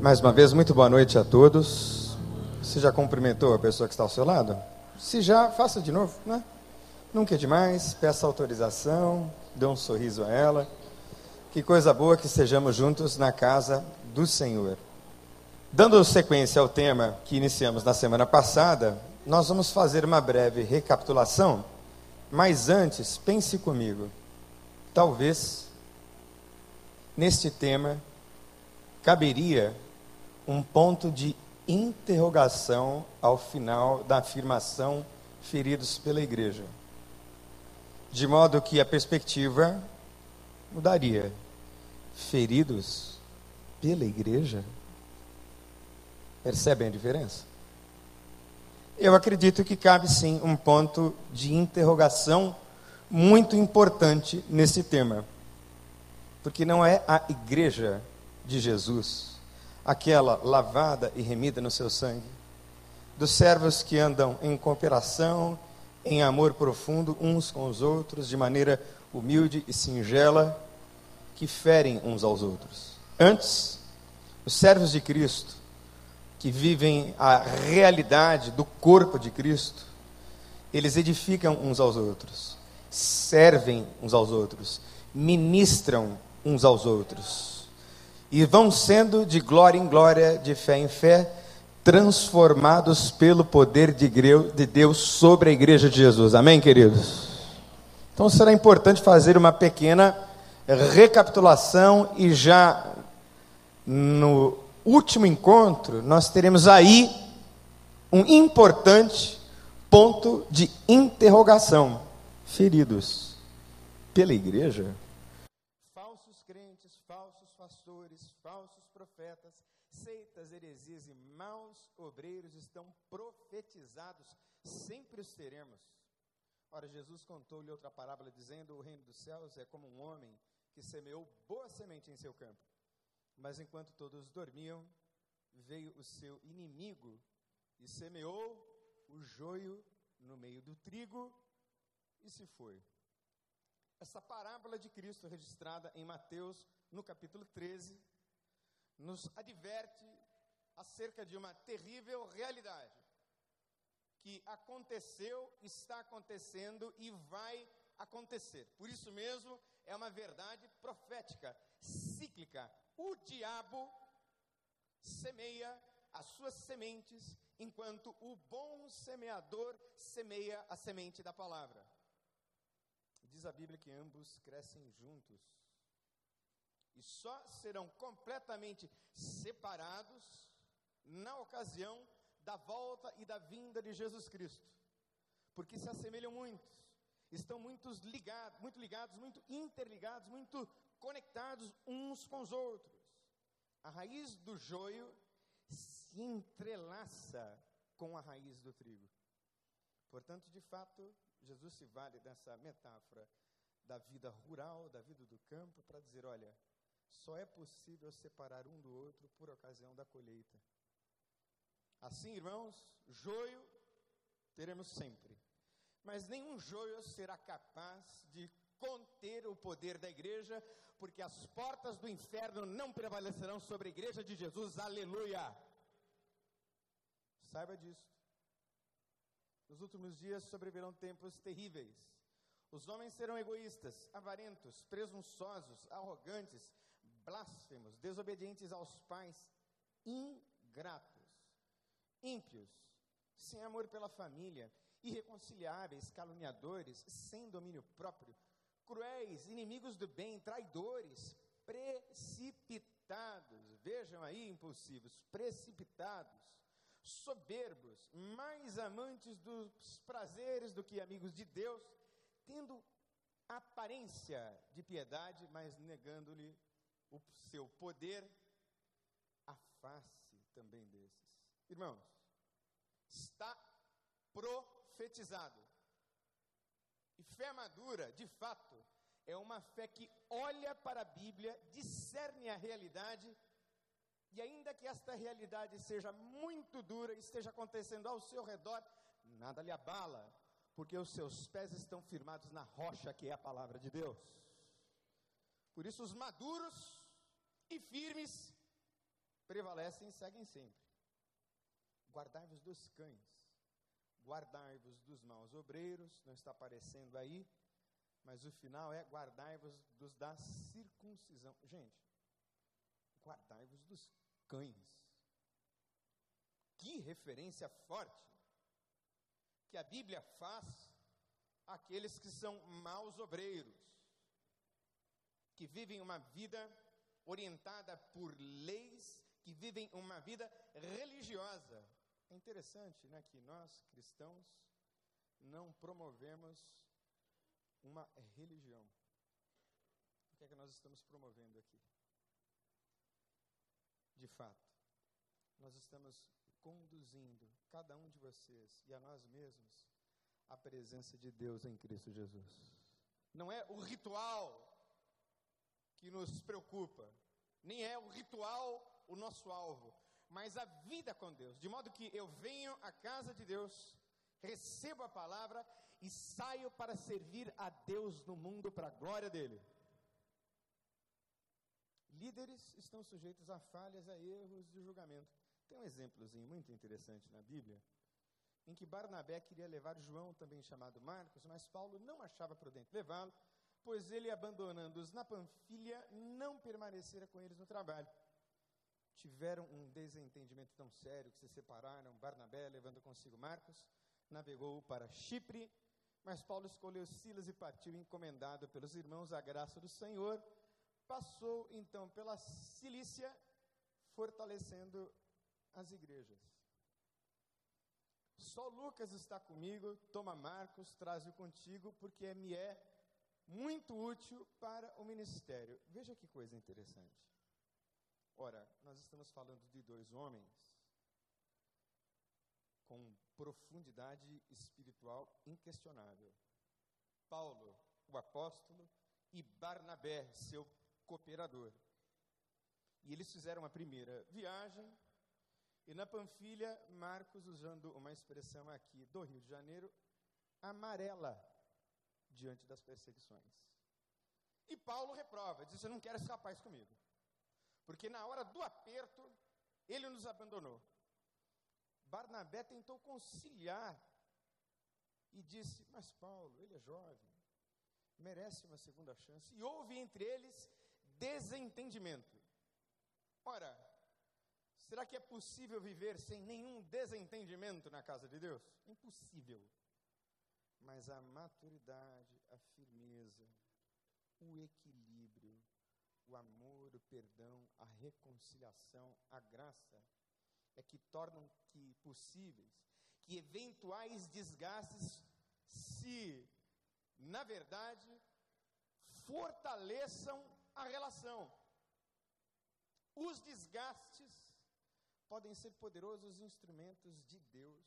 Mais uma vez, muito boa noite a todos. Você já cumprimentou a pessoa que está ao seu lado? Se já, faça de novo, né? Nunca é demais, peça autorização, dê um sorriso a ela. Que coisa boa que estejamos juntos na casa do Senhor. Dando sequência ao tema que iniciamos na semana passada, nós vamos fazer uma breve recapitulação, mas antes, pense comigo. Talvez neste tema caberia um ponto de interrogação ao final da afirmação feridos pela igreja. De modo que a perspectiva mudaria. Feridos pela igreja? Percebem a diferença? Eu acredito que cabe sim um ponto de interrogação muito importante nesse tema. Porque não é a igreja de Jesus, aquela lavada e remida no seu sangue, dos servos que andam em cooperação, em amor profundo uns com os outros, de maneira humilde e singela, que ferem uns aos outros. Antes, os servos de Cristo, que vivem a realidade do corpo de Cristo, eles edificam uns aos outros, servem uns aos outros, ministram uns aos outros, e vão sendo de glória em glória, de fé em fé, transformados pelo poder de Deus sobre a igreja de Jesus. Amém, queridos? Então será importante fazer uma pequena recapitulação e já no último encontro nós teremos aí um importante ponto de interrogação. Feridos pela igreja? Falsos crentes, falsos pastores, falsos profetas, seitas, heresias e maus obreiros estão profetizados, sempre os teremos. Ora, Jesus contou-lhe outra parábola, dizendo: O reino dos céus é como um homem que semeou boa semente em seu campo. Mas enquanto todos dormiam, veio o seu inimigo e semeou o joio no meio do trigo e se foi. Essa parábola de Cristo, registrada em Mateus, no capítulo 13, nos adverte acerca de uma terrível realidade que aconteceu, está acontecendo e vai acontecer. Por isso mesmo, é uma verdade profética, cíclica. O diabo semeia as suas sementes, enquanto o bom semeador semeia a semente da palavra. Diz a Bíblia que ambos crescem juntos e só serão completamente separados na ocasião da volta e da vinda de Jesus Cristo, porque se assemelham muitos, estão muito ligados, muito ligados, muito interligados, muito conectados uns com os outros. A raiz do joio se entrelaça com a raiz do trigo. Portanto, de fato, Jesus se vale dessa metáfora da vida rural, da vida do campo, para dizer: olha, só é possível separar um do outro por ocasião da colheita. Assim, irmãos, joio teremos sempre, mas nenhum joio será capaz de conter o poder da igreja, porque as portas do inferno não prevalecerão sobre a igreja de Jesus. Aleluia! Saiba disso. Nos últimos dias sobrevirão tempos terríveis. Os homens serão egoístas, avarentos, presunçosos, arrogantes, blasfemos, desobedientes aos pais, ingratos ímpios, sem amor pela família, irreconciliáveis, caluniadores, sem domínio próprio, cruéis, inimigos do bem, traidores, precipitados, vejam aí, impulsivos, precipitados, soberbos, mais amantes dos prazeres do que amigos de Deus, tendo aparência de piedade, mas negando-lhe o seu poder, afaste também desses. Irmãos, está profetizado. E fé madura, de fato, é uma fé que olha para a Bíblia, discerne a realidade, e ainda que esta realidade seja muito dura, esteja acontecendo ao seu redor, nada lhe abala, porque os seus pés estão firmados na rocha que é a palavra de Deus. Por isso, os maduros e firmes prevalecem e seguem sempre. Guardai-vos dos cães, guardai-vos dos maus obreiros, não está aparecendo aí, mas o final é guardai-vos dos da circuncisão. Gente, guardai-vos dos cães. Que referência forte que a Bíblia faz àqueles que são maus obreiros, que vivem uma vida orientada por leis, que vivem uma vida religiosa. É interessante né, que nós, cristãos, não promovemos uma religião. O que é que nós estamos promovendo aqui? De fato, nós estamos conduzindo cada um de vocês e a nós mesmos à presença de Deus em Cristo Jesus. Não é o ritual que nos preocupa, nem é o ritual o nosso alvo, mas a vida com Deus, de modo que eu venho à casa de Deus recebo a palavra e saio para servir a Deus no mundo para a glória dele. Líderes estão sujeitos a falhas, a erros de julgamento. Tem um exemplozinho muito interessante na Bíblia, em que Barnabé queria levar João, também chamado Marcos, mas Paulo não achava prudente levá-lo, pois ele, abandonando-os na Panfilha, não permanecera com eles no trabalho. Tiveram um desentendimento tão sério que se separaram, Barnabé levando consigo Marcos, navegou para Chipre, mas Paulo escolheu Silas e partiu encomendado pelos irmãos à graça do Senhor. Passou então pela Cilícia, fortalecendo as igrejas. Só Lucas está comigo, toma Marcos, traz-o contigo, porque me é muito útil para o ministério. Veja que coisa interessante. Ora, nós estamos falando de dois homens com profundidade espiritual inquestionável. Paulo, o apóstolo, e Barnabé, seu cooperador. E eles fizeram a primeira viagem, e na Panfilha, Marcos, usando uma expressão aqui do Rio de Janeiro, amarela diante das perseguições. E Paulo reprova, diz: Eu não quero esse rapaz comigo, porque na hora do aperto, ele nos abandonou. Barnabé tentou conciliar e disse: Mas Paulo, ele é jovem, merece uma segunda chance. E houve entre eles desentendimento. Ora, será que é possível viver sem nenhum desentendimento na casa de Deus? Impossível. Mas a maturidade, a firmeza, o equilíbrio, o amor, o perdão, a reconciliação, a graça é que tornam que possíveis que eventuais desgastes se, na verdade, fortaleçam a relação. Os desgastes podem ser poderosos instrumentos de Deus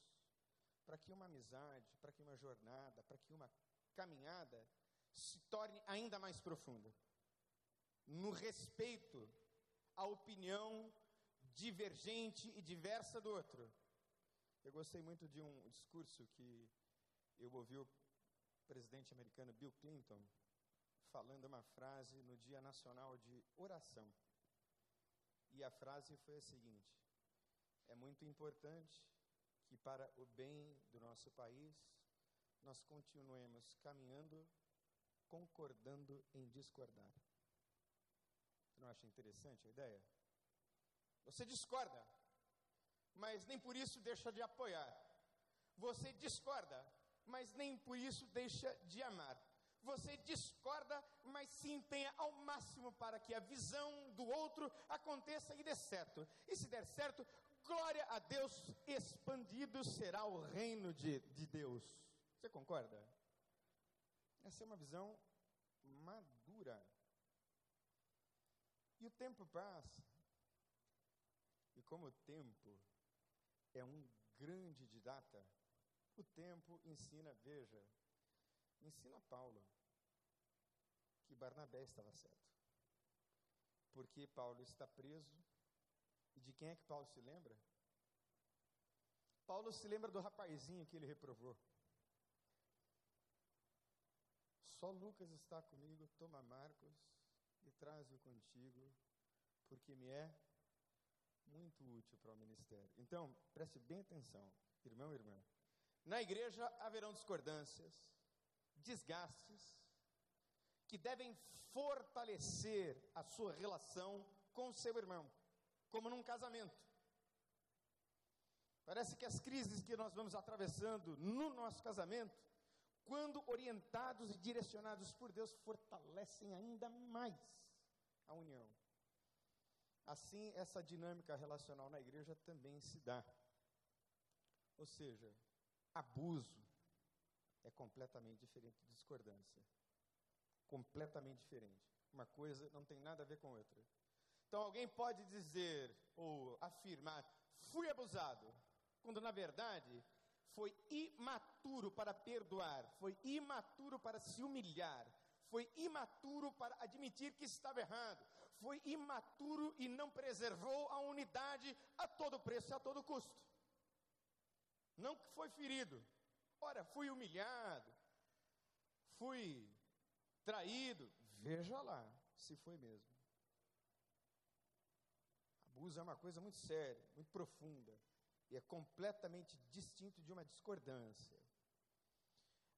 para que uma amizade, para que uma jornada, para que uma caminhada se torne ainda mais profunda. No respeito à opinião divergente e diversa do outro. Eu gostei muito de um discurso que eu ouvi o presidente americano Bill Clinton falando uma frase no Dia Nacional de Oração. E a frase foi a seguinte: É muito importante que, para o bem do nosso país, nós continuemos caminhando, concordando em discordar. Não acha interessante a ideia? Você discorda, mas nem por isso deixa de apoiar. Você discorda, mas nem por isso deixa de amar. Você discorda, mas se empenha ao máximo para que a visão do outro aconteça e dê certo. E se der certo, glória a Deus, expandido será o reino de, de Deus. Você concorda? Essa é uma visão madura. E o tempo passa, e como o tempo é um grande didata, o tempo ensina, veja, ensina Paulo que Barnabé estava certo. Porque Paulo está preso. E de quem é que Paulo se lembra? Paulo se lembra do rapazinho que ele reprovou. Só Lucas está comigo, toma Marcos e traz-o contigo, porque me é muito útil para o ministério. Então, preste bem atenção, irmão e irmã. Na igreja haverão discordâncias, desgastes, que devem fortalecer a sua relação com o seu irmão, como num casamento. Parece que as crises que nós vamos atravessando no nosso casamento, quando orientados e direcionados por Deus, fortalecem ainda mais a união. Assim, essa dinâmica relacional na igreja também se dá. Ou seja, abuso é completamente diferente de discordância completamente diferente. Uma coisa não tem nada a ver com outra. Então alguém pode dizer ou afirmar, fui abusado, quando na verdade foi imaturo para perdoar, foi imaturo para se humilhar, foi imaturo para admitir que estava errado, foi imaturo e não preservou a unidade a todo preço e a todo custo. Não que foi ferido, ora, fui humilhado, fui traído, veja lá se foi mesmo. Abuso é uma coisa muito séria, muito profunda, e é completamente distinto de uma discordância.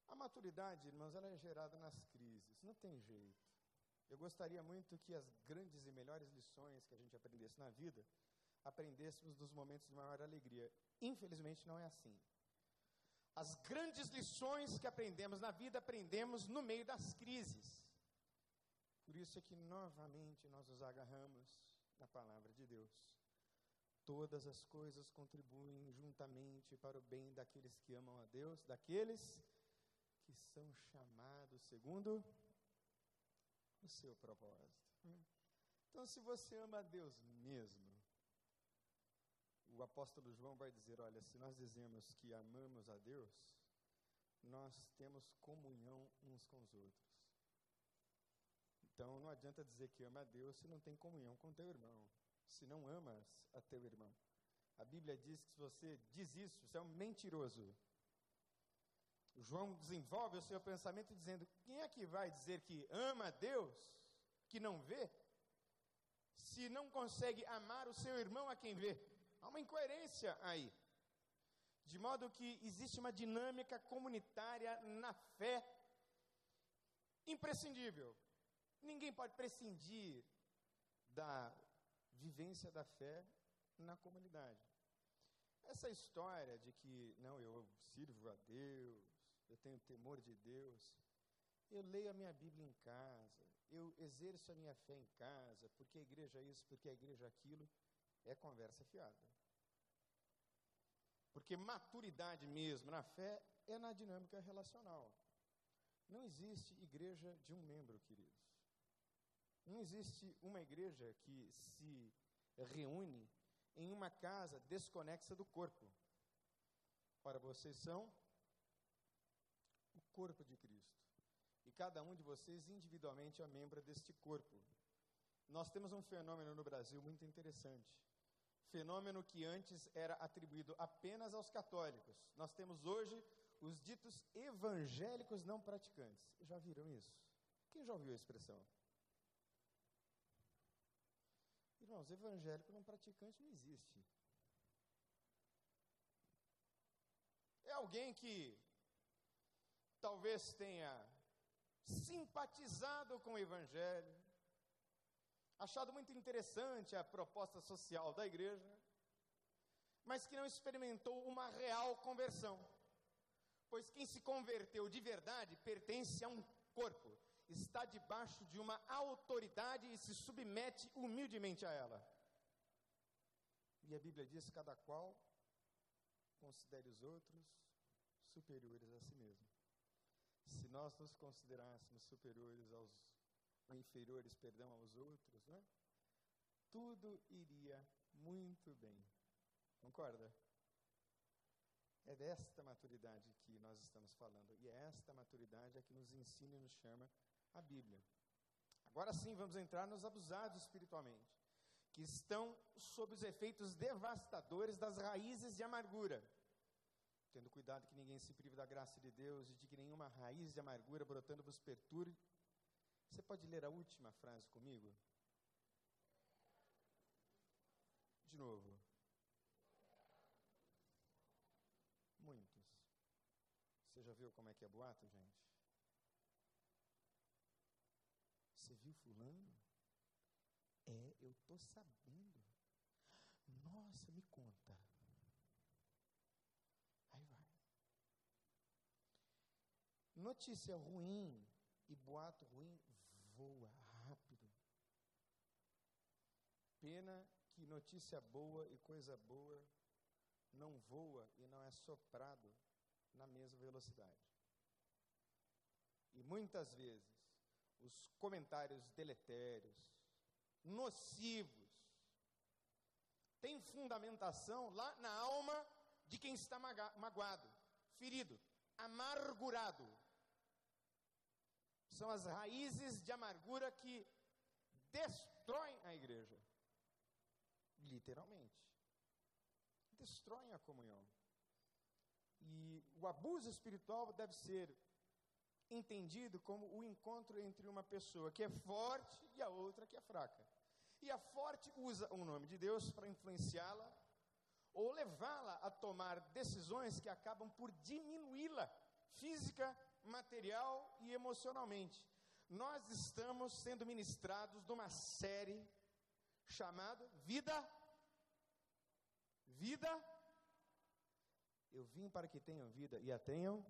A maturidade, irmãos, ela é gerada nas crises, não tem jeito. Eu gostaria muito que as grandes e melhores lições que a gente aprendesse na vida, aprendêssemos nos momentos de maior alegria. Infelizmente não é assim. As grandes lições que aprendemos na vida, aprendemos no meio das crises. Por isso é que novamente nós nos agarramos na palavra de Deus. Todas as coisas contribuem juntamente para o bem daqueles que amam a Deus, daqueles que são chamados segundo o seu propósito. Então, se você ama a Deus mesmo, o apóstolo João vai dizer: olha, se nós dizemos que amamos a Deus, nós temos comunhão uns com os outros. Então não adianta dizer que ama a Deus se não tem comunhão com teu irmão, se não amas a teu irmão. A Bíblia diz que se você diz isso, você é um mentiroso. João desenvolve o seu pensamento dizendo: quem é que vai dizer que ama a Deus, que não vê, se não consegue amar o seu irmão a quem vê? Há uma incoerência aí. De modo que existe uma dinâmica comunitária na fé imprescindível. Ninguém pode prescindir da vivência da fé na comunidade. Essa história de que, não, eu sirvo a Deus, eu tenho temor de Deus, eu leio a minha Bíblia em casa, eu exerço a minha fé em casa, porque a igreja é isso, porque a igreja é aquilo é conversa fiada. Porque maturidade mesmo na fé é na dinâmica relacional. Não existe igreja de um membro, queridos. Não existe uma igreja que se reúne em uma casa desconexa do corpo. Ora, vocês são o corpo de Cristo. E cada um de vocês individualmente é membro deste corpo. Nós temos um fenômeno no Brasil muito interessante fenômeno que antes era atribuído apenas aos católicos. Nós temos hoje os ditos evangélicos não praticantes. Já viram isso? Quem já ouviu a expressão? Irmãos, evangélico não praticante não existe. É alguém que talvez tenha simpatizado com o evangelho, achado muito interessante a proposta social da igreja, mas que não experimentou uma real conversão. Pois quem se converteu de verdade pertence a um corpo, está debaixo de uma autoridade e se submete humildemente a ela. E a Bíblia diz: cada qual considere os outros superiores a si mesmo. Se nós nos considerássemos superiores aos inferiores, perdão, aos outros, né? tudo iria muito bem. Concorda? É desta maturidade que nós estamos falando. E é esta maturidade a que nos ensina e nos chama a Bíblia. Agora sim, vamos entrar nos abusados espiritualmente, que estão sob os efeitos devastadores das raízes de amargura. Tendo cuidado que ninguém se prive da graça de Deus e de que nenhuma raiz de amargura brotando vos perturbe. Você pode ler a última frase comigo? De novo. Muitos. Você já viu como é que é boato, gente? Você viu fulano? É, eu tô sabendo. Nossa, me conta. Aí vai. Notícia ruim e boato ruim voa rápido. Pena que notícia boa e coisa boa não voa e não é soprado na mesma velocidade. E muitas vezes os comentários deletérios, nocivos, têm fundamentação lá na alma de quem está magoado, ferido, amargurado. São as raízes de amargura que destroem a igreja. Literalmente. Destroem a comunhão. E o abuso espiritual deve ser entendido como o encontro entre uma pessoa que é forte e a outra que é fraca. E a forte usa o nome de Deus para influenciá-la ou levá-la a tomar decisões que acabam por diminuí-la física, material e emocionalmente. Nós estamos sendo ministrados numa série chamada Vida Vida Eu vim para que tenham vida e a tenham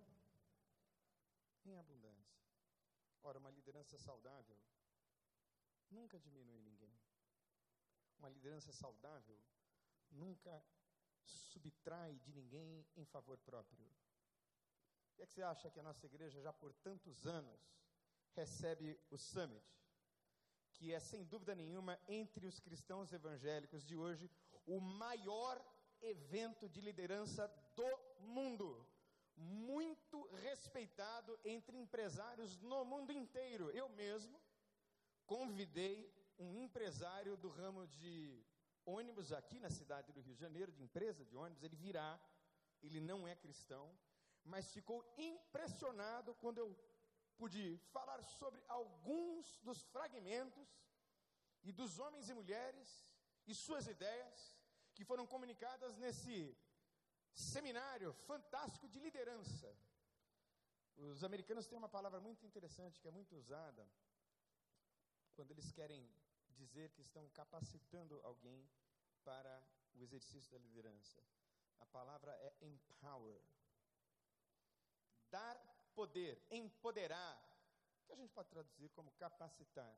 em abundância. Ora, uma liderança saudável nunca diminui ninguém. Uma liderança saudável nunca subtrai de ninguém em favor próprio. O que, é que você acha que a nossa igreja já por tantos anos recebe o Summit? Que é sem dúvida nenhuma entre os cristãos evangélicos de hoje o maior evento de liderança do mundo. Muito respeitado entre empresários no mundo inteiro. Eu mesmo convidei um empresário do ramo de ônibus aqui na cidade do Rio de Janeiro, de empresa de ônibus, ele virá, ele não é cristão, mas ficou impressionado quando eu pude falar sobre alguns dos fragmentos e dos homens e mulheres e suas ideias que foram comunicadas nesse seminário fantástico de liderança. Os americanos têm uma palavra muito interessante que é muito usada quando eles querem dizer que estão capacitando alguém para o exercício da liderança. A palavra é empower. Dar poder, empoderar, que a gente pode traduzir como capacitar.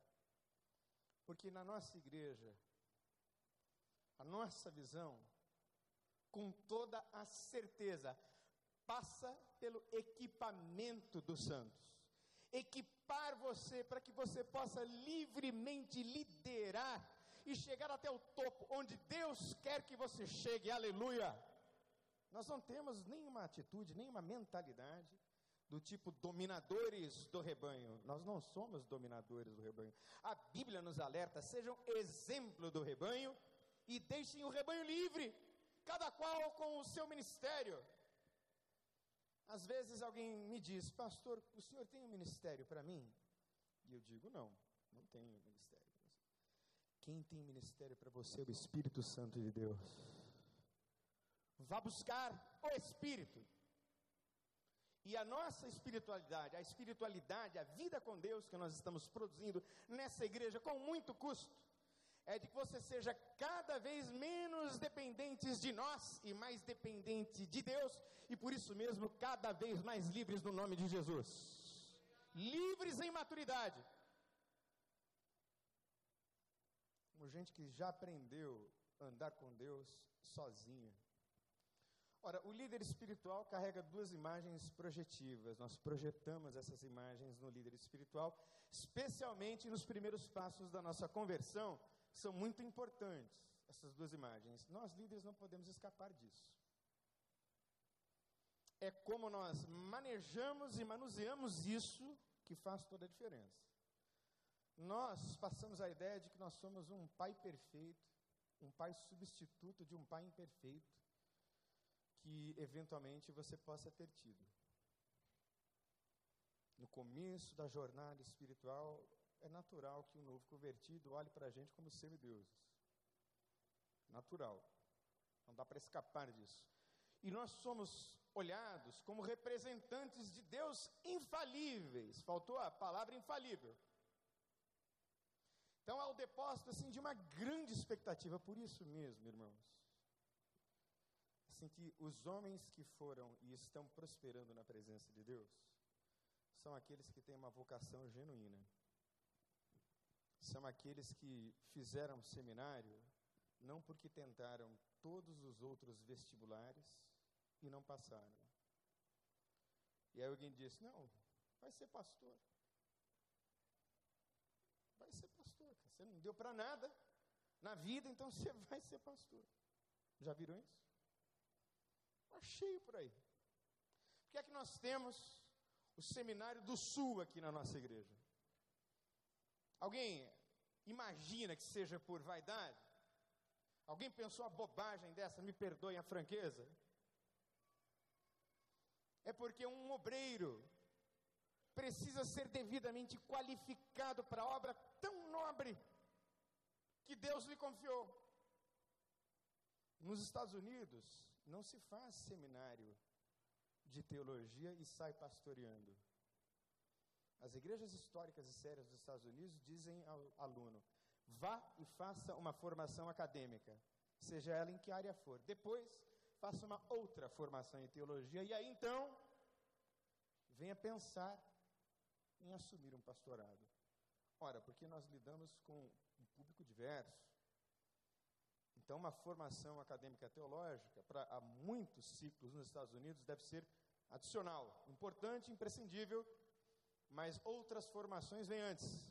Porque na nossa igreja, a nossa visão, com toda a certeza, passa pelo equipamento dos santos equipar você para que você possa livremente liderar e chegar até o topo, onde Deus quer que você chegue, aleluia. Nós não temos nenhuma atitude, nenhuma mentalidade do tipo dominadores do rebanho. Nós não somos dominadores do rebanho. A Bíblia nos alerta: sejam exemplo do rebanho e deixem o rebanho livre, cada qual com o seu ministério. Às vezes alguém me diz, pastor, o senhor tem um ministério para mim? E eu digo, não, não tenho ministério. Quem tem ministério para você é o Espírito Santo de Deus. Vá buscar o Espírito. E a nossa espiritualidade, a espiritualidade, a vida com Deus que nós estamos produzindo nessa igreja com muito custo, é de que você seja cada vez menos dependentes de nós e mais dependente de Deus, e por isso mesmo cada vez mais livres no nome de Jesus. Livres em maturidade. Como gente que já aprendeu a andar com Deus sozinha. Ora, o líder espiritual carrega duas imagens projetivas. Nós projetamos essas imagens no líder espiritual, especialmente nos primeiros passos da nossa conversão, são muito importantes, essas duas imagens. Nós líderes não podemos escapar disso. É como nós manejamos e manuseamos isso que faz toda a diferença. Nós passamos a ideia de que nós somos um pai perfeito, um pai substituto de um pai imperfeito, que eventualmente você possa ter tido. No começo da jornada espiritual, é natural que o novo convertido olhe para a gente como semideuses. Natural. Não dá para escapar disso. E nós somos olhados como representantes de Deus infalíveis. Faltou a palavra infalível. Então há o depósito assim de uma grande expectativa por isso mesmo, irmãos. Assim que os homens que foram e estão prosperando na presença de Deus são aqueles que têm uma vocação genuína. São aqueles que fizeram seminário não porque tentaram todos os outros vestibulares e não passaram. E aí alguém disse: Não, vai ser pastor. Vai ser pastor. Você não deu para nada na vida, então você vai ser pastor. Já viram isso? Está cheio por aí. Por que é que nós temos o seminário do Sul aqui na nossa igreja? Alguém imagina que seja por vaidade? Alguém pensou a bobagem dessa? Me perdoem a franqueza. É porque um obreiro precisa ser devidamente qualificado para a obra tão nobre que Deus lhe confiou. Nos Estados Unidos, não se faz seminário de teologia e sai pastoreando. As igrejas históricas e sérias dos Estados Unidos dizem ao aluno: vá e faça uma formação acadêmica, seja ela em que área for. Depois, faça uma outra formação em teologia e aí então venha pensar em assumir um pastorado. Ora, porque nós lidamos com um público diverso. Então, uma formação acadêmica teológica para muitos ciclos nos Estados Unidos deve ser adicional, importante, imprescindível, mas outras formações vêm antes,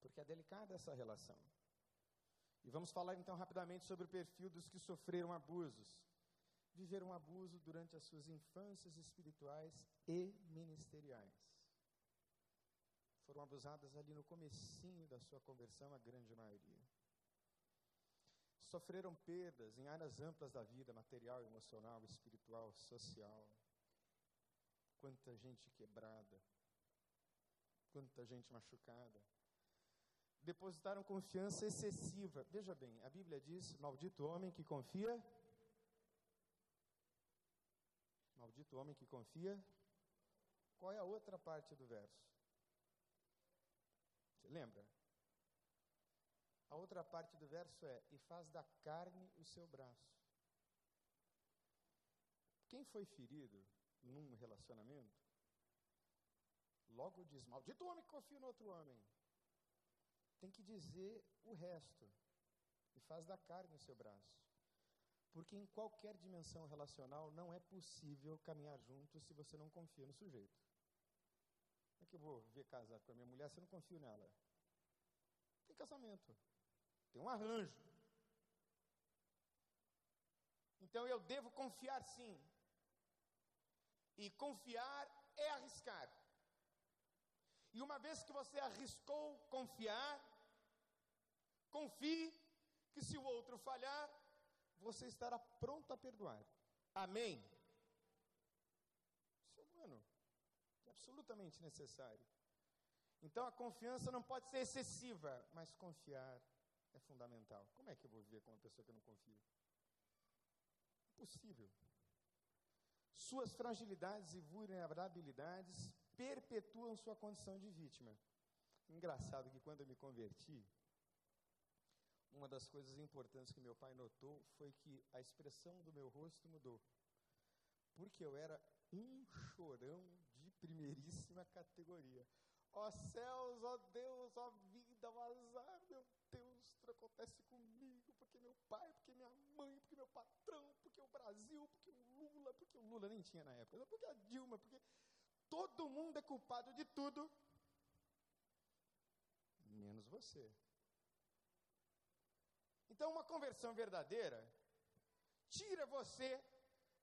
porque é delicada essa relação. E vamos falar então rapidamente sobre o perfil dos que sofreram abusos, viveram abuso durante as suas infâncias espirituais e ministeriais foram abusadas ali no comecinho da sua conversão, a grande maioria. Sofreram perdas em áreas amplas da vida, material, emocional, espiritual, social. Quanta gente quebrada, quanta gente machucada. Depositaram confiança excessiva. Veja bem, a Bíblia diz: Maldito homem que confia. Maldito homem que confia. Qual é a outra parte do verso? Você lembra? A outra parte do verso é: E faz da carne o seu braço. Quem foi ferido num relacionamento, logo diz: Maldito homem que confia no outro homem. Tem que dizer o resto. E faz da carne o seu braço. Porque em qualquer dimensão relacional não é possível caminhar junto se você não confia no sujeito. Como é que eu vou ver casado com a minha mulher se eu não confio nela? Tem casamento. Tem um arranjo. Então eu devo confiar sim. E confiar é arriscar. E uma vez que você arriscou confiar, confie que se o outro falhar, você estará pronto a perdoar. Amém? Isso é humano. É absolutamente necessário. Então a confiança não pode ser excessiva, mas confiar é fundamental. Como é que eu vou viver com uma pessoa que eu não confio? Impossível. Suas fragilidades e vulnerabilidades perpetuam sua condição de vítima. Engraçado que quando eu me converti, uma das coisas importantes que meu pai notou foi que a expressão do meu rosto mudou. Porque eu era um chorão de primeiríssima categoria. Ó céus, ó Deus, ó vida, ó azar, meu Deus, tudo acontece comigo, porque meu pai, porque minha mãe, porque meu patrão, porque o Brasil, porque o Lula, porque o Lula nem tinha na época, porque a Dilma, porque todo mundo é culpado de tudo, menos você. Então, uma conversão verdadeira tira você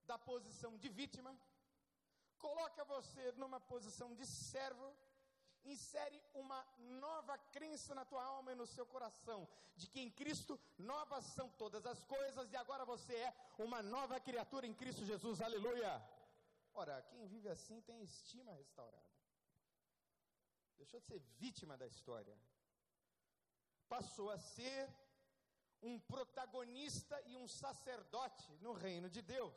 da posição de vítima coloca você numa posição de servo, insere uma nova crença na tua alma e no seu coração, de que em Cristo novas são todas as coisas e agora você é uma nova criatura em Cristo Jesus, aleluia. Ora, quem vive assim tem estima restaurada. Deixou de ser vítima da história, passou a ser um protagonista e um sacerdote no reino de Deus.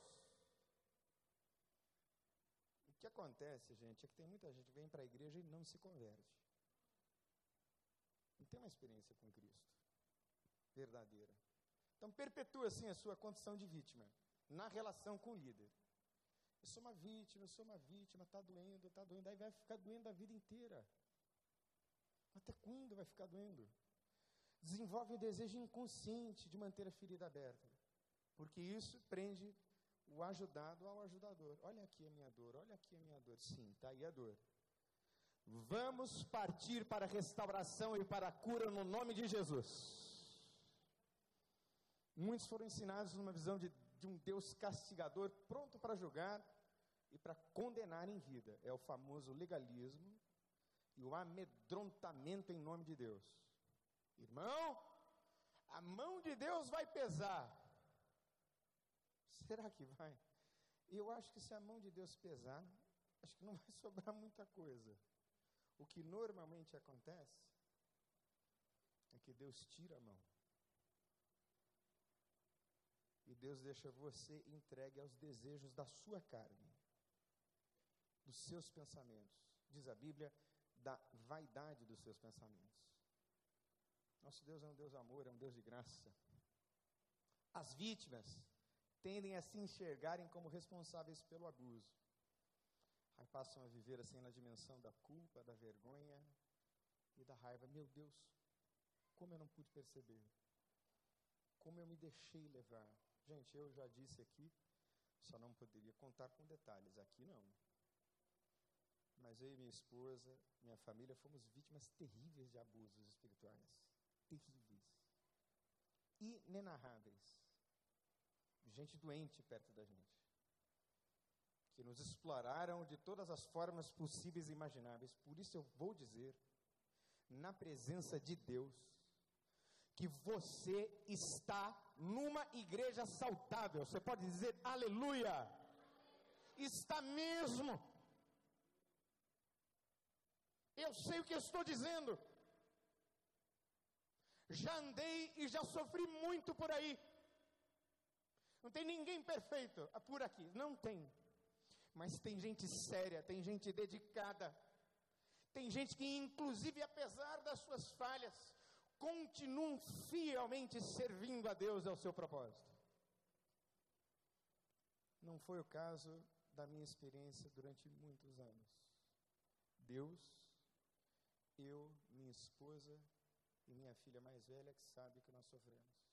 Que acontece, gente, é que tem muita gente que vem para a igreja e não se converte. Não tem uma experiência com Cristo verdadeira. Então, perpetua assim a sua condição de vítima na relação com o líder. Eu sou uma vítima, eu sou uma vítima, está doendo, está doendo, aí vai ficar doendo a vida inteira. Até quando vai ficar doendo? Desenvolve o desejo inconsciente de manter a ferida aberta, porque isso prende o ajudado ao ajudador. Olha aqui a minha dor, olha aqui a minha dor. Sim, está aí a dor. Vamos partir para a restauração e para a cura no nome de Jesus. Muitos foram ensinados numa visão de, de um Deus castigador, pronto para julgar e para condenar em vida. É o famoso legalismo e o amedrontamento em nome de Deus. Irmão, a mão de Deus vai pesar. Será que vai? Eu acho que se a mão de Deus pesar, acho que não vai sobrar muita coisa. O que normalmente acontece é que Deus tira a mão. E Deus deixa você entregue aos desejos da sua carne, dos seus pensamentos. Diz a Bíblia, da vaidade dos seus pensamentos. Nosso Deus é um Deus de amor, é um Deus de graça. As vítimas tendem a se enxergarem como responsáveis pelo abuso. Aí passam a viver assim na dimensão da culpa, da vergonha e da raiva. Meu Deus, como eu não pude perceber? Como eu me deixei levar? Gente, eu já disse aqui, só não poderia contar com detalhes. Aqui não. Mas eu e minha esposa, minha família, fomos vítimas terríveis de abusos espirituais. Terríveis. Inenarráveis. Gente doente perto da gente. Que nos exploraram de todas as formas possíveis e imagináveis. Por isso eu vou dizer, na presença de Deus, que você está numa igreja saudável. Você pode dizer aleluia. Está mesmo. Eu sei o que estou dizendo. Já andei e já sofri muito por aí. Não tem ninguém perfeito por aqui. Não tem. Mas tem gente séria, tem gente dedicada. Tem gente que, inclusive, apesar das suas falhas, continuam fielmente servindo a Deus ao seu propósito. Não foi o caso da minha experiência durante muitos anos. Deus, eu, minha esposa e minha filha mais velha que sabe que nós sofremos.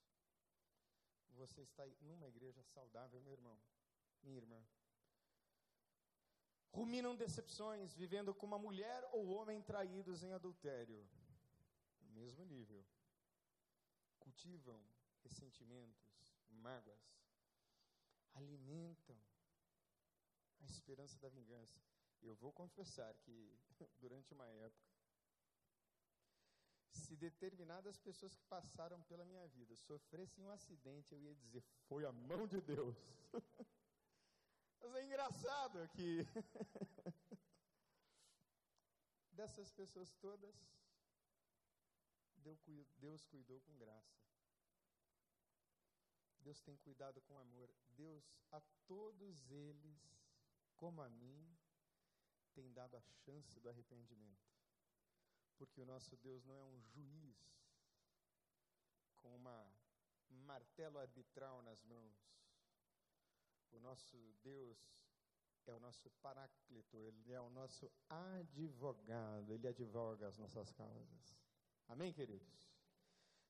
Você está numa igreja saudável, meu irmão, minha irmã. Ruminam decepções, vivendo como uma mulher ou homem traídos em adultério no mesmo nível. Cultivam ressentimentos, mágoas, alimentam a esperança da vingança. Eu vou confessar que durante uma época, se determinadas pessoas que passaram pela minha vida sofressem um acidente, eu ia dizer: foi a mão de Deus. Mas é engraçado que dessas pessoas todas, Deus cuidou com graça. Deus tem cuidado com amor. Deus, a todos eles, como a mim, tem dado a chance do arrependimento. Porque o nosso Deus não é um juiz com uma martelo arbitral nas mãos. O nosso Deus é o nosso paráclito, ele é o nosso advogado, ele advoga as nossas causas. Amém, queridos?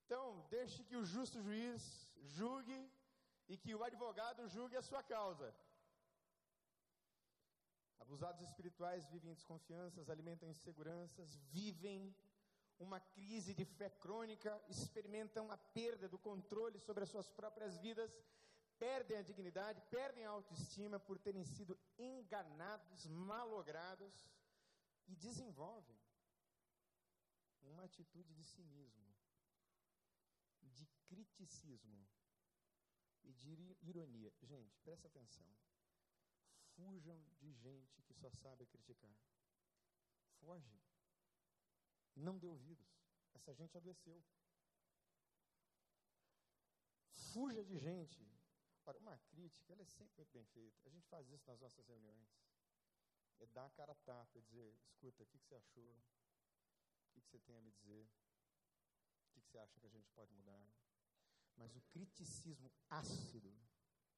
Então, deixe que o justo juiz julgue e que o advogado julgue a sua causa. Abusados espirituais vivem em desconfianças, alimentam inseguranças, vivem uma crise de fé crônica, experimentam a perda do controle sobre as suas próprias vidas, perdem a dignidade, perdem a autoestima por terem sido enganados, malogrados e desenvolvem uma atitude de cinismo, de criticismo e de ironia. Gente, presta atenção. Fujam de gente que só sabe criticar. Foge. Não dê ouvidos. Essa gente adoeceu. Fuja de gente. Ora, uma crítica, ela é sempre bem feita. A gente faz isso nas nossas reuniões. É dar a cara a tapa, é dizer, escuta, o que, que você achou? O que, que você tem a me dizer? O que, que você acha que a gente pode mudar? Mas o criticismo ácido,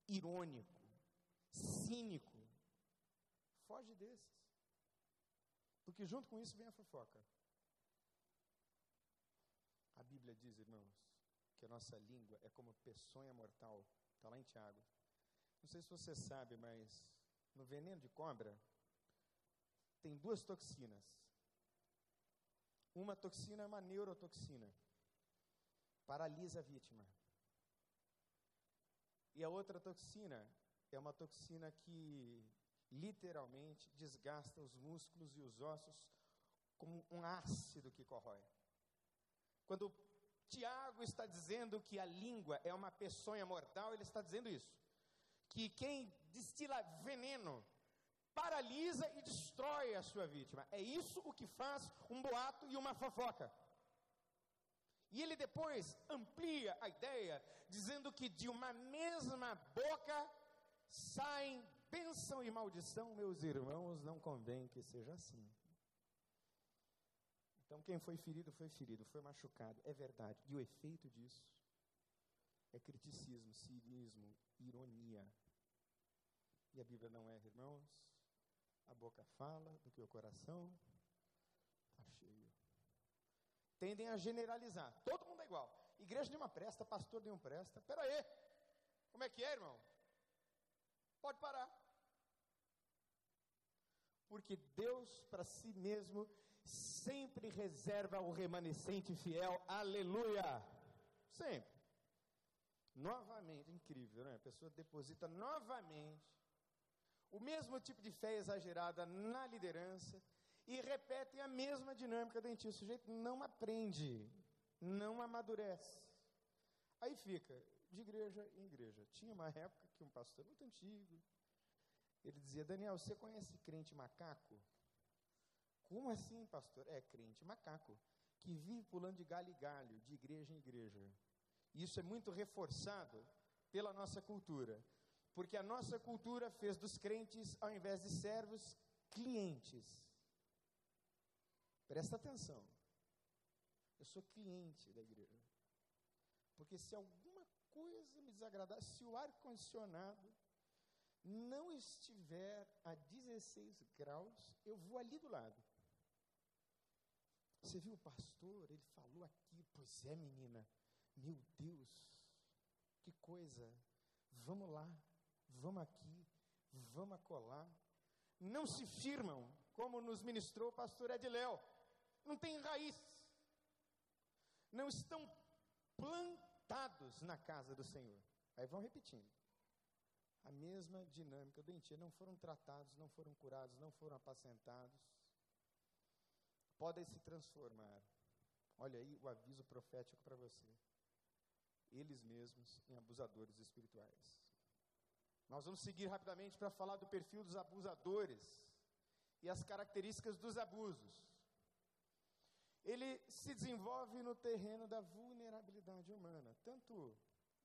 irônico, cínico, foge desses. Porque junto com isso vem a fofoca. A Bíblia diz, irmãos, que a nossa língua é como peçonha mortal. Está lá em Tiago. Não sei se você sabe, mas no veneno de cobra tem duas toxinas. Uma toxina é uma neurotoxina, paralisa a vítima. E a outra toxina é uma toxina que literalmente desgasta os músculos e os ossos como um ácido que corrói. Quando Tiago está dizendo que a língua é uma peçonha mortal, ele está dizendo isso. Que quem destila veneno paralisa e destrói a sua vítima. É isso o que faz um boato e uma fofoca. E ele depois amplia a ideia, dizendo que de uma mesma boca saem bênção e maldição, meus irmãos, não convém que seja assim. Então, quem foi ferido, foi ferido, foi machucado, é verdade. E o efeito disso é criticismo, cinismo, ironia. E a Bíblia não erra, irmãos. A boca fala do que o coração está cheio. Tendem a generalizar. Todo mundo é igual. Igreja nenhuma presta, pastor nenhum presta. Pera aí. Como é que é, irmão? Pode parar. Porque Deus para si mesmo sempre reserva o remanescente fiel. Aleluia! Sempre. Novamente, incrível, né? A pessoa deposita novamente o mesmo tipo de fé exagerada na liderança e repete a mesma dinâmica doentia. O sujeito não aprende, não amadurece. Aí fica de igreja em igreja. Tinha uma época que um pastor muito antigo, ele dizia, Daniel, você conhece crente macaco? Como assim, pastor? É crente macaco, que vive pulando de galho em galho, de igreja em igreja. E isso é muito reforçado pela nossa cultura. Porque a nossa cultura fez dos crentes, ao invés de servos, clientes. Presta atenção. Eu sou cliente da igreja. Porque se alguma coisa me desagradar, se o ar-condicionado não estiver a 16 graus, eu vou ali do lado. Você viu o pastor? Ele falou aqui. Pois é, menina. Meu Deus, que coisa. Vamos lá, vamos aqui, vamos acolá. Não se firmam, como nos ministrou o pastor Ediléu. Não tem raiz. Não estão plantados na casa do Senhor. Aí vão repetindo a mesma dinâmica doentia. Não foram tratados, não foram curados, não foram apacentados. Podem se transformar. Olha aí o aviso profético para você. Eles mesmos em abusadores espirituais. Nós vamos seguir rapidamente para falar do perfil dos abusadores e as características dos abusos. Ele se desenvolve no terreno da vulnerabilidade humana, tanto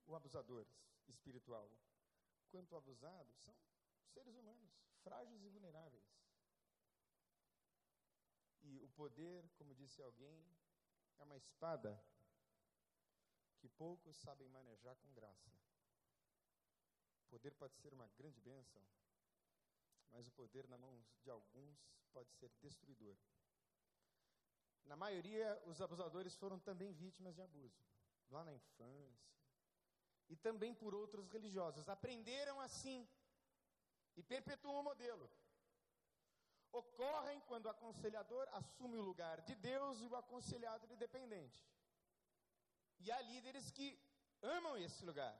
o abusador espiritual quanto o abusado são seres humanos, frágeis e vulneráveis. E o poder, como disse alguém, é uma espada que poucos sabem manejar com graça. O poder pode ser uma grande bênção, mas o poder na mão de alguns pode ser destruidor. Na maioria, os abusadores foram também vítimas de abuso, lá na infância, e também por outros religiosos. Aprenderam assim e perpetuam o modelo. Ocorrem quando o aconselhador assume o lugar de Deus e o aconselhado de dependente. E há líderes que amam esse lugar.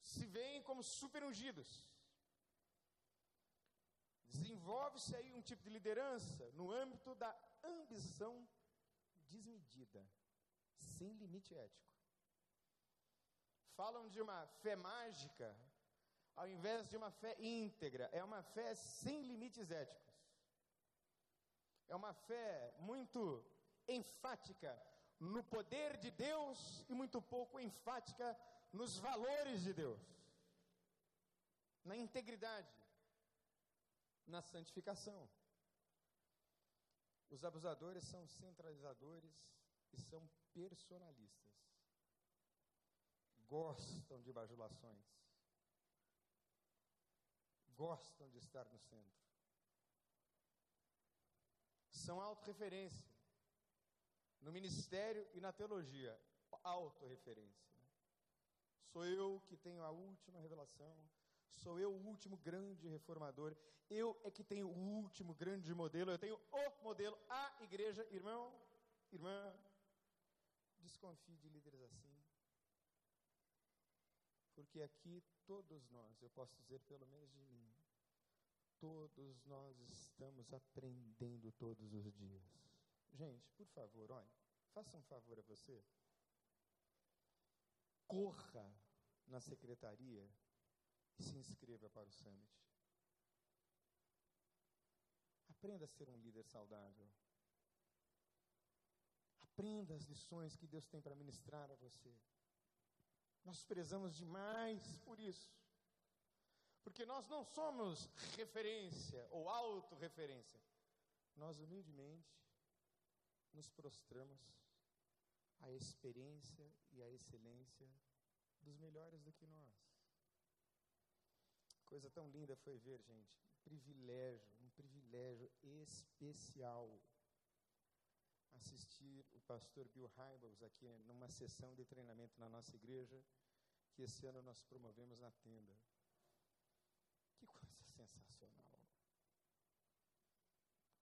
Se veem como super ungidos. Desenvolve-se aí um tipo de liderança no âmbito da ambição desmedida, sem limite ético falam de uma fé mágica, ao invés de uma fé íntegra. É uma fé sem limites éticos. É uma fé muito enfática no poder de Deus e muito pouco enfática nos valores de Deus, na integridade. Na santificação. Os abusadores são centralizadores e são personalistas. Gostam de bajulações. Gostam de estar no centro. São autorreferência. No ministério e na teologia, autorreferência. Sou eu que tenho a última revelação, Sou eu o último grande reformador. Eu é que tenho o último grande modelo. Eu tenho o modelo, a igreja. Irmão, irmã, desconfie de líderes assim. Porque aqui todos nós, eu posso dizer pelo menos de mim, todos nós estamos aprendendo todos os dias. Gente, por favor, olhe, faça um favor a você. Corra na secretaria se inscreva para o Summit. Aprenda a ser um líder saudável. Aprenda as lições que Deus tem para ministrar a você. Nós prezamos demais por isso. Porque nós não somos referência ou autorreferência. Nós humildemente nos prostramos à experiência e à excelência dos melhores do que nós. Coisa tão linda foi ver, gente. Um privilégio, um privilégio especial assistir o pastor Bill Hybels aqui numa sessão de treinamento na nossa igreja, que esse ano nós promovemos na tenda. Que coisa sensacional.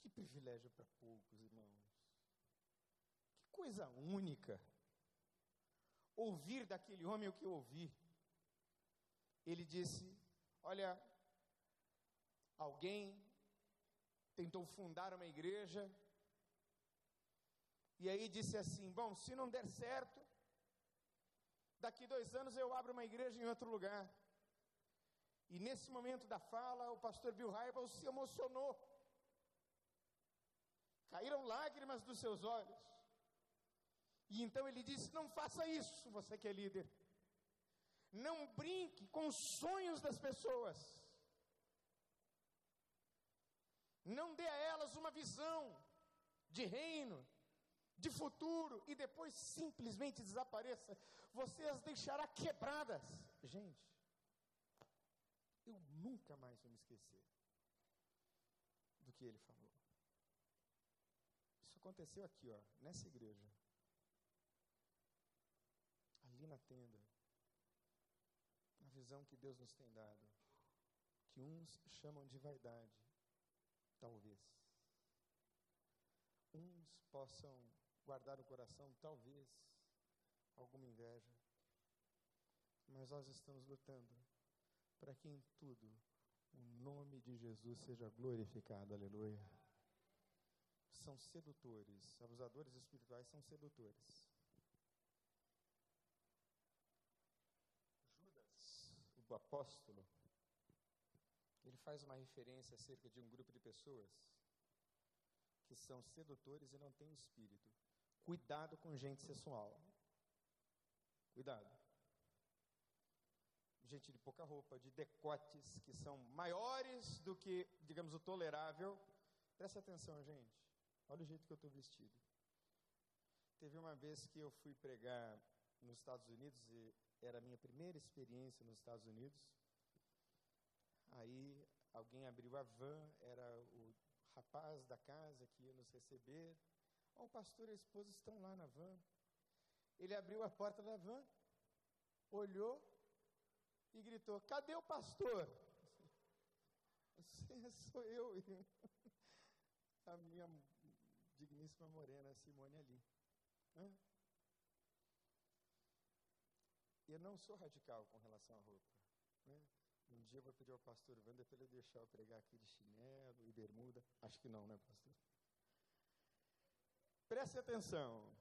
Que privilégio para poucos, irmãos. Que coisa única. Ouvir daquele homem o que eu ouvi. Ele disse: Olha, alguém tentou fundar uma igreja e aí disse assim: Bom, se não der certo, daqui dois anos eu abro uma igreja em outro lugar. E nesse momento da fala, o pastor Bill Hybels se emocionou. Caíram lágrimas dos seus olhos. E então ele disse: Não faça isso, você que é líder. Não brinque com os sonhos das pessoas. Não dê a elas uma visão de reino, de futuro e depois simplesmente desapareça. Você as deixará quebradas. Gente, eu nunca mais vou me esquecer do que ele falou. Isso aconteceu aqui, ó, nessa igreja. Ali na tenda visão que Deus nos tem dado, que uns chamam de vaidade, talvez. Uns possam guardar no coração, talvez, alguma inveja. Mas nós estamos lutando para que em tudo o nome de Jesus seja glorificado. Aleluia. São sedutores, abusadores espirituais são sedutores. Judas, o apóstolo, ele faz uma referência acerca de um grupo de pessoas que são sedutores e não têm espírito. Cuidado com gente sensual. Cuidado. Gente de pouca roupa, de decotes que são maiores do que, digamos, o tolerável. Presta atenção, gente. Olha o jeito que eu estou vestido. Teve uma vez que eu fui pregar nos Estados Unidos e era a minha primeira experiência nos Estados Unidos. Aí alguém abriu a van, era o rapaz da casa que ia nos receber. Oh, o pastor e a esposa estão lá na van. Ele abriu a porta da van, olhou e gritou: Cadê o pastor? Sou eu. A minha digníssima morena Simone ali. Hã? Eu não sou radical com relação à roupa. Né? Um dia eu vou pedir ao pastor Wander para ele deixar eu pregar aqui de chinelo e bermuda. Acho que não, né, pastor? Preste atenção.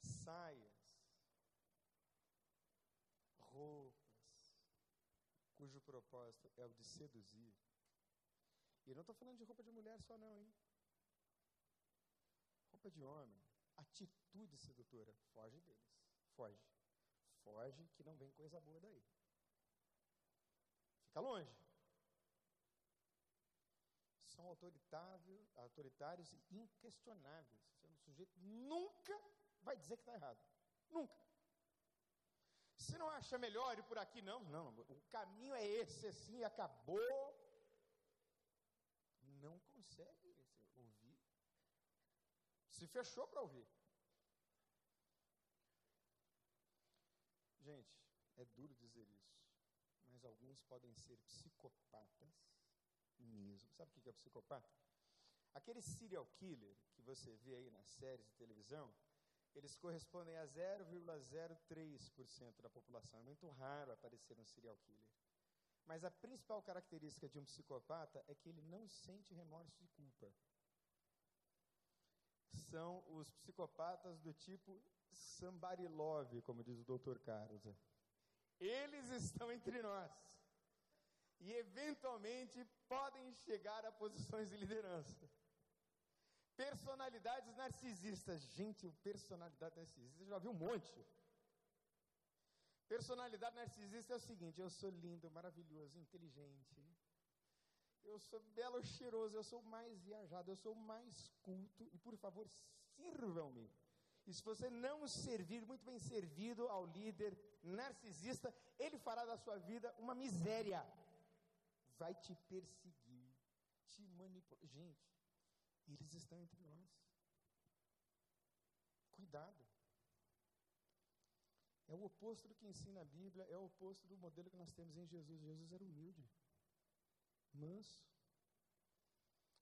Saias, roupas, cujo propósito é o de seduzir. E eu não estou falando de roupa de mulher só, não, hein? Roupa de homem atitude sedutora, foge deles. Foge. Foge que não vem coisa boa daí. Fica longe. são autoritários e inquestionáveis. O sujeito nunca vai dizer que está errado. Nunca. Se não acha melhor ir por aqui, não, não. O caminho é esse, assim, acabou. Não consegue. Se fechou para ouvir. Gente, é duro dizer isso, mas alguns podem ser psicopatas mesmo. Sabe o que é psicopata? Aquele serial killer que você vê aí nas séries de televisão, eles correspondem a 0,03% da população. É muito raro aparecer um serial killer. Mas a principal característica de um psicopata é que ele não sente remorso e culpa. São os psicopatas do tipo somebody love, como diz o Dr. Carlos. Eles estão entre nós. E eventualmente podem chegar a posições de liderança. Personalidades narcisistas. Gente, personalidade narcisista, já viu um monte. Personalidade narcisista é o seguinte: eu sou lindo, maravilhoso, inteligente. Eu sou belo, cheiroso, eu sou mais viajado, eu sou mais culto. E por favor, sirvam-me. E se você não servir muito bem servido ao líder narcisista, ele fará da sua vida uma miséria. Vai te perseguir, te manipular. Gente, eles estão entre nós. Cuidado. É o oposto do que ensina a Bíblia, é o oposto do modelo que nós temos em Jesus. Jesus era humilde, manso.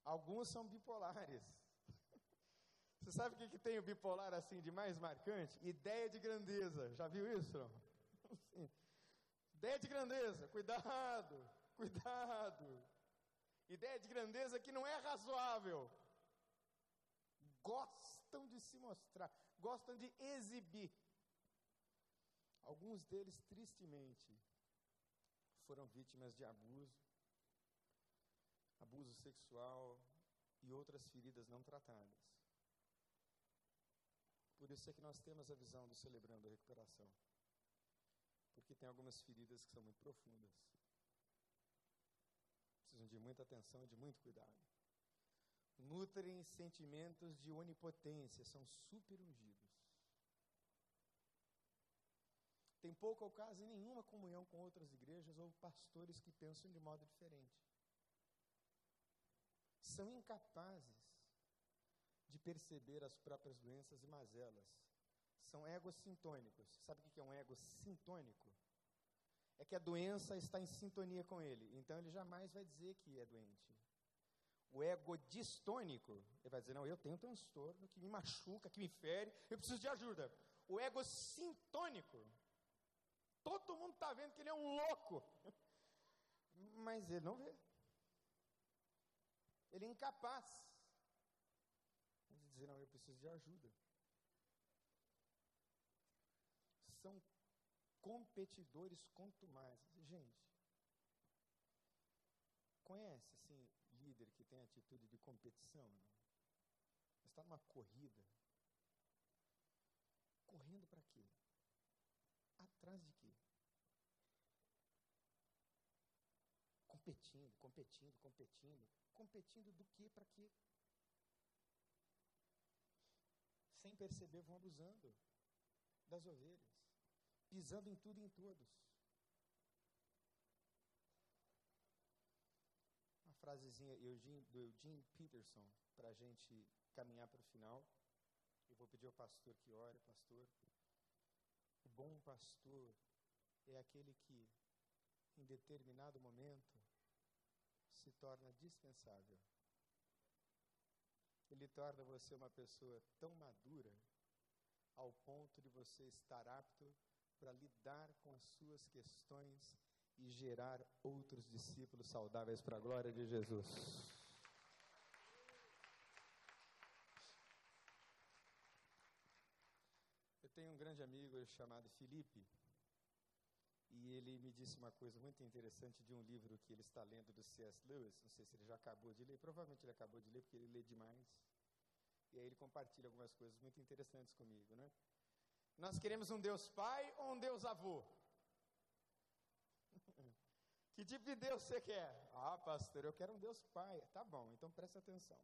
Alguns são bipolares. Você sabe o que, que tem o bipolar assim de mais marcante? Ideia de grandeza. Já viu isso? Ideia de grandeza. Cuidado, cuidado. Ideia de grandeza que não é razoável gostam de se mostrar, gostam de exibir. Alguns deles, tristemente, foram vítimas de abuso, abuso sexual e outras feridas não tratadas. Por isso é que nós temos a visão do celebrando a recuperação. Porque tem algumas feridas que são muito profundas. Precisam de muita atenção e de muito cuidado nutrem sentimentos de onipotência, são super ungidos. Tem pouca ou quase nenhuma comunhão com outras igrejas ou pastores que pensam de modo diferente. São incapazes de perceber as próprias doenças e mazelas. São egos sintônicos. Sabe o que é um ego sintônico? É que a doença está em sintonia com ele. Então ele jamais vai dizer que é doente o ego distônico, ele vai dizer: Não, eu tenho um transtorno que me machuca, que me fere, eu preciso de ajuda. O ego sintônico, todo mundo está vendo que ele é um louco, mas ele não vê. Ele é incapaz de dizer: Não, eu preciso de ajuda. São competidores contumazes. Gente, Conhece, assim, líder que tem atitude de competição? Não? Está numa corrida. Correndo para quê? Atrás de quê? Competindo, competindo, competindo. Competindo do que para quê? Sem perceber, vão abusando das ovelhas, pisando em tudo e em todos. Uma frasezinha do Eugene Peterson para a gente caminhar para o final. Eu vou pedir ao pastor que ore, pastor. O bom pastor é aquele que, em determinado momento, torna dispensável. Ele torna você uma pessoa tão madura ao ponto de você estar apto para lidar com as suas questões e gerar outros discípulos saudáveis para a glória de Jesus. Eu tenho um grande amigo chamado Felipe, e ele me disse uma coisa muito interessante de um livro que ele está lendo do C.S. Lewis. Não sei se ele já acabou de ler, provavelmente ele acabou de ler porque ele lê demais. E aí ele compartilha algumas coisas muito interessantes comigo, né? Nós queremos um Deus Pai ou um Deus Avô? Que tipo de Deus você quer? Ah, pastor, eu quero um Deus Pai. Tá bom, então presta atenção.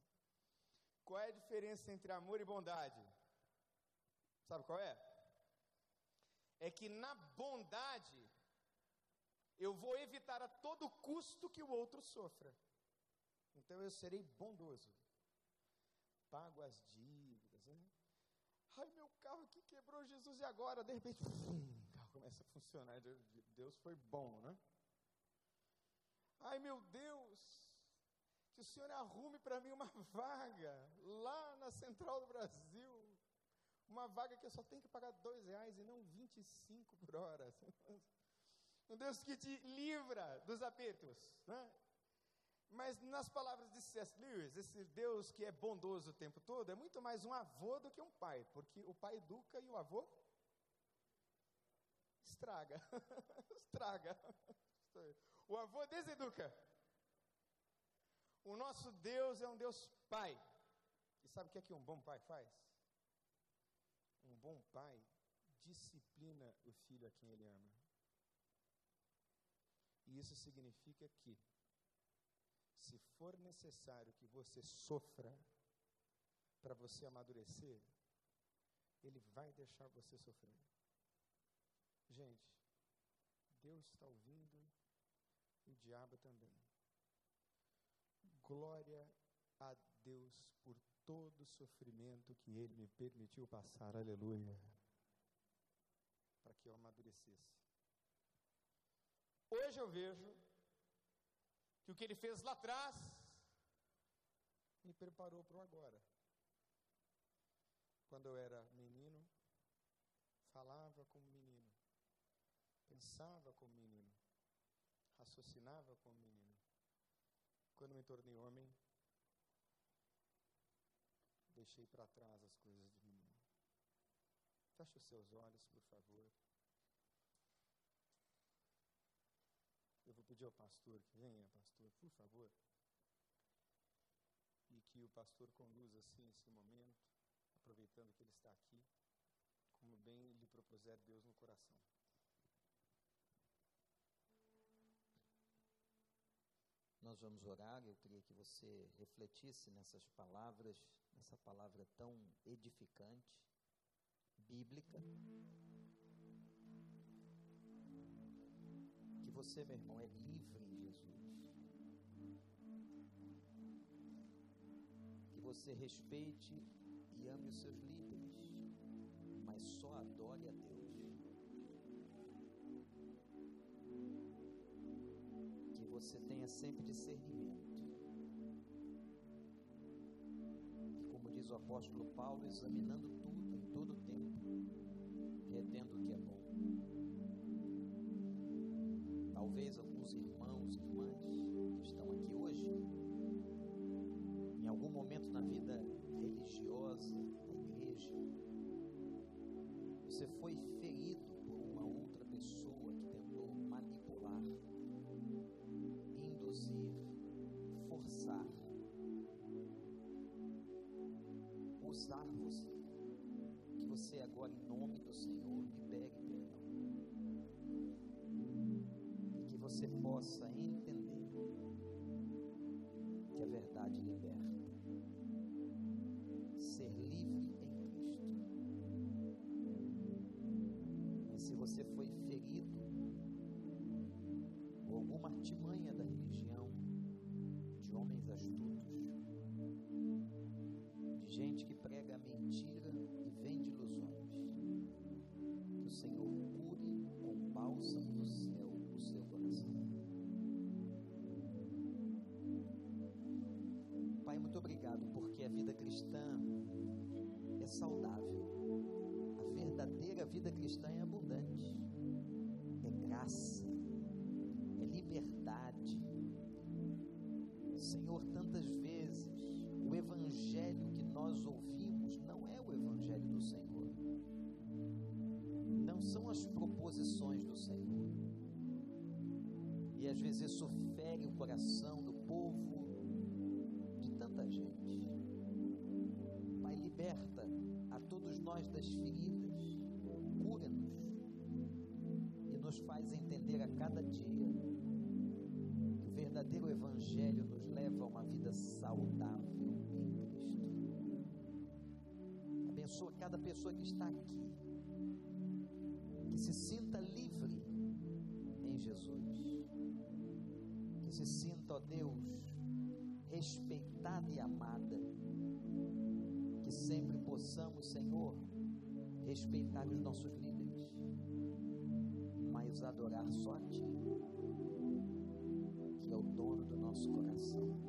Qual é a diferença entre amor e bondade? Sabe qual é? É que na bondade eu vou evitar a todo custo que o outro sofra. Então eu serei bondoso. Pago as dívidas, né? Ai, meu carro aqui quebrou Jesus e agora, de repente, o carro começa a funcionar. Deus foi bom, né? Ai, meu Deus, que o Senhor arrume para mim uma vaga lá na Central do Brasil. Uma vaga que eu só tenho que pagar dois reais e não 25 por hora. Um Deus que te livra dos apertos. Né? Mas nas palavras de C.S. Lewis, esse Deus que é bondoso o tempo todo é muito mais um avô do que um pai, porque o pai educa e o avô estraga. estraga. O avô deseduca. O nosso Deus é um Deus pai. E sabe o que é que um bom pai faz? Um bom pai disciplina o filho a quem ele ama. E isso significa que se for necessário que você sofra para você amadurecer, ele vai deixar você sofrer. Gente, Deus está ouvindo o diabo também. Glória a Deus por todo o sofrimento que Ele me permitiu passar, aleluia, para que eu amadurecesse. Hoje eu vejo que o que ele fez lá atrás me preparou para o agora. Quando eu era menino, falava como menino, pensava como menino, raciocinava como menino. Quando me tornei homem, deixei para trás as coisas de menino. Feche os seus olhos, por favor. Eu vou pedir ao pastor que venha, pastor, por favor. E que o pastor conduza assim esse momento, aproveitando que ele está aqui, como bem lhe propuser Deus no coração. Nós vamos orar, eu queria que você refletisse nessas palavras, nessa palavra tão edificante, bíblica você, meu irmão, é livre em Jesus. Que você respeite e ame os seus líderes, mas só adore a Deus. Que você tenha sempre discernimento. E como diz o apóstolo Paulo, examinando tudo em todo tempo, retendo o que é bom talvez alguns irmãos e irmãs que estão aqui hoje, em algum momento na vida religiosa da igreja, você foi ferido por uma outra pessoa que tentou manipular, induzir, forçar, usar você. Que você agora, por alguma artimanha da religião, de homens astutos, de gente que prega mentira e vende ilusões, que o Senhor cure com bálsamo do céu o seu coração. Pai, muito obrigado porque a vida cristã é saudável. A verdadeira vida cristã é coração do povo, de tanta gente. Pai, liberta a todos nós das feridas, cura-nos e nos faz entender a cada dia verdadeiro Evangelho nos leva a uma vida saudável em Cristo. Abençoa cada pessoa que está aqui, que se sinta livre em Jesus, que se sinta, ó Deus, respeitada e amada, que sempre possamos, Senhor, respeitar os nossos líderes, mas adorar só a Ti, que é o dono do nosso coração.